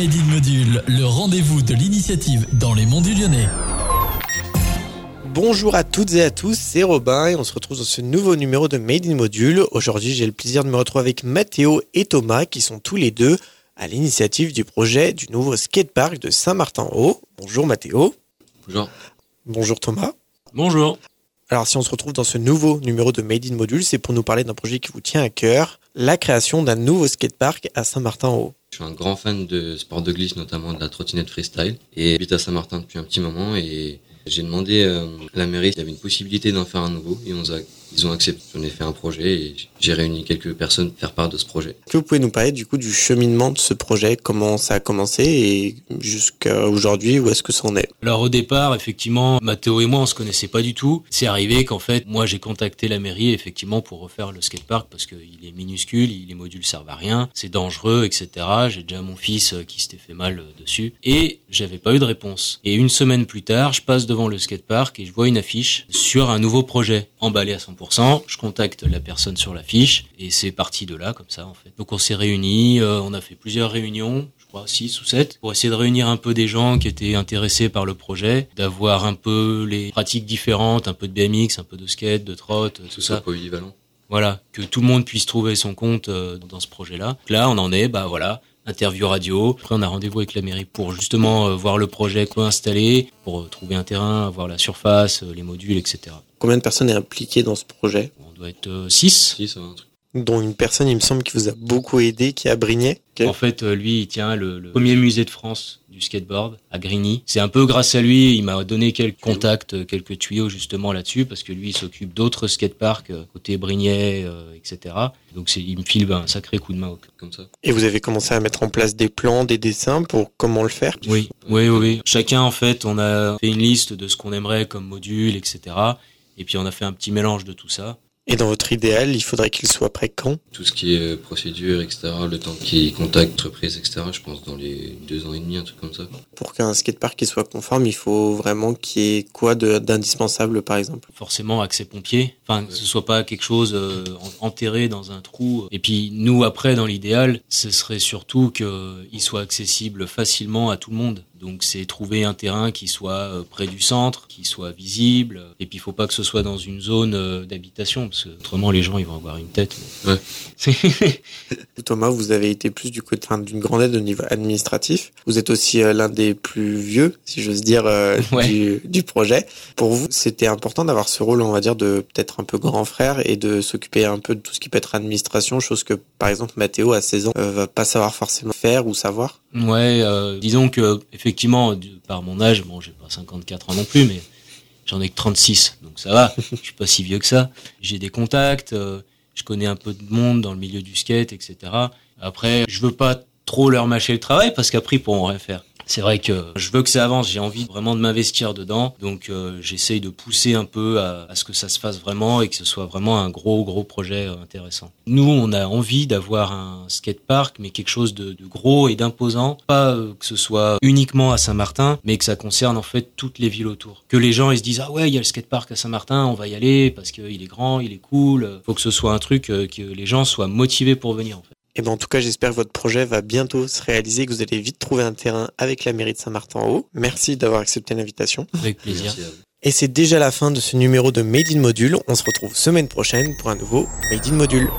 Made in Module, le rendez-vous de l'initiative dans les monts du Lyonnais. Bonjour à toutes et à tous, c'est Robin et on se retrouve dans ce nouveau numéro de Made in Module. Aujourd'hui, j'ai le plaisir de me retrouver avec Mathéo et Thomas qui sont tous les deux à l'initiative du projet du nouveau skatepark de Saint-Martin-Haut. Bonjour Mathéo. Bonjour. Bonjour Thomas. Bonjour. Alors si on se retrouve dans ce nouveau numéro de Made in Module, c'est pour nous parler d'un projet qui vous tient à cœur, la création d'un nouveau skatepark à Saint-Martin-Haut. Je suis un grand fan de sport de glisse, notamment de la trottinette freestyle, et j'habite à Saint-Martin depuis un petit moment et j'ai demandé euh, à la mairie s'il y avait une possibilité d'en faire un nouveau et on a, ils ont accepté. J'en ai fait un projet et j'ai réuni quelques personnes pour faire part de ce projet. Est-ce que vous pouvez nous parler du coup du cheminement de ce projet, comment ça a commencé et jusqu'à aujourd'hui où est-ce que ça en est? Alors au départ, effectivement, Mathéo et moi on se connaissait pas du tout. C'est arrivé qu'en fait, moi j'ai contacté la mairie effectivement pour refaire le skatepark parce qu'il est minuscule, les modules servent à rien, c'est dangereux, etc. J'ai déjà mon fils euh, qui s'était fait mal euh, dessus et j'avais pas eu de réponse. Et une semaine plus tard, je passe devant le skatepark et je vois une affiche sur un nouveau projet emballé à 100%. Je contacte la personne sur l'affiche et c'est parti de là comme ça en fait. Donc on s'est réunis, euh, on a fait plusieurs réunions, je crois 6 ou 7, pour essayer de réunir un peu des gens qui étaient intéressés par le projet, d'avoir un peu les pratiques différentes, un peu de BMX, un peu de skate, de trot, tout Ce ça. polyvalent. Voilà, que tout le monde puisse trouver son compte euh, dans ce projet-là. Là, on en est, bah voilà, interview radio. Après, on a rendez-vous avec la mairie pour justement euh, voir le projet, quoi installer, pour euh, trouver un terrain, voir la surface, euh, les modules, etc. Combien de personnes est impliquées dans ce projet? On doit être 6. Si, ça va un truc. Dont une personne, il me semble, qui vous a beaucoup aidé, qui est à Brignais. En fait, euh, lui, il tient le, le premier musée de France du skateboard à Grigny. C'est un peu grâce à lui, il m'a donné quelques contacts, euh, quelques tuyaux justement là-dessus, parce que lui, il s'occupe d'autres skateparks euh, côté Brignais, euh, etc. Donc il me file un sacré coup de main. Comme ça. Et vous avez commencé à mettre en place des plans, des dessins pour comment le faire? Oui, oui, oui, oui. Chacun, en fait, on a fait une liste de ce qu'on aimerait comme module, etc. Et puis on a fait un petit mélange de tout ça. Et dans votre idéal, il faudrait qu'il soit prêt quand? Tout ce qui est procédure, etc., le temps qui contacte entreprise, etc., je pense dans les deux ans et demi, un truc comme ça. Pour qu'un skatepark soit conforme, il faut vraiment qu'il y ait quoi de- d'indispensable, par exemple? Forcément accès pompier. Enfin, que ce soit pas quelque chose euh, en- enterré dans un trou. Et puis nous, après, dans l'idéal, ce serait surtout qu'il soit accessible facilement à tout le monde. Donc c'est trouver un terrain qui soit euh, près du centre, qui soit visible. Et puis il faut pas que ce soit dans une zone euh, d'habitation, parce que autrement les gens ils vont avoir une tête. Ouais. Thomas, vous avez été plus du côté d'une grande aide au niveau administratif. Vous êtes aussi euh, l'un des plus vieux, si j'ose dire, euh, Ouais. du, du projet. Pour vous, c'était important d'avoir ce rôle, on va dire, de peut-être un peu grand frère et de s'occuper un peu de tout ce qui peut être administration, chose que, par exemple, Mathéo, à 16 ans, euh, va pas savoir forcément faire ou savoir? Ouais, euh, disons que effectivement, du- par mon âge, bon, j'ai pas 54 ans non plus, mais j'en ai que 36, donc ça va. Je suis pas si vieux que ça. J'ai des contacts, euh, je connais un peu de monde dans le milieu du skate, etc. Après, je veux pas trop leur mâcher le travail parce qu'après ils pourront rien faire. C'est vrai que je veux que ça avance, j'ai envie vraiment de m'investir dedans, donc euh, j'essaye de pousser un peu à, ce que ça se fasse vraiment et que ce soit vraiment un gros gros projet euh, intéressant. Nous, on a envie d'avoir un skatepark, mais quelque chose de, de gros et d'imposant, pas euh, que ce soit uniquement à Saint-Martin, mais que ça concerne en fait toutes les villes autour. Que les gens ils se disent ah ouais il y a le skatepark à Saint-Martin, on va y aller parce qu'il est grand, il est cool. Faut que ce soit un truc euh, que les gens soient motivés pour venir en fait. Et ben, en tout cas, j'espère que votre projet va bientôt se réaliser, que vous allez vite trouver un terrain avec la mairie de Saint-Martin-en-Haut. Merci d'avoir accepté l'invitation. Avec plaisir. Et c'est déjà la fin de ce numéro de Made in Module. On se retrouve semaine prochaine pour un nouveau Made in Module.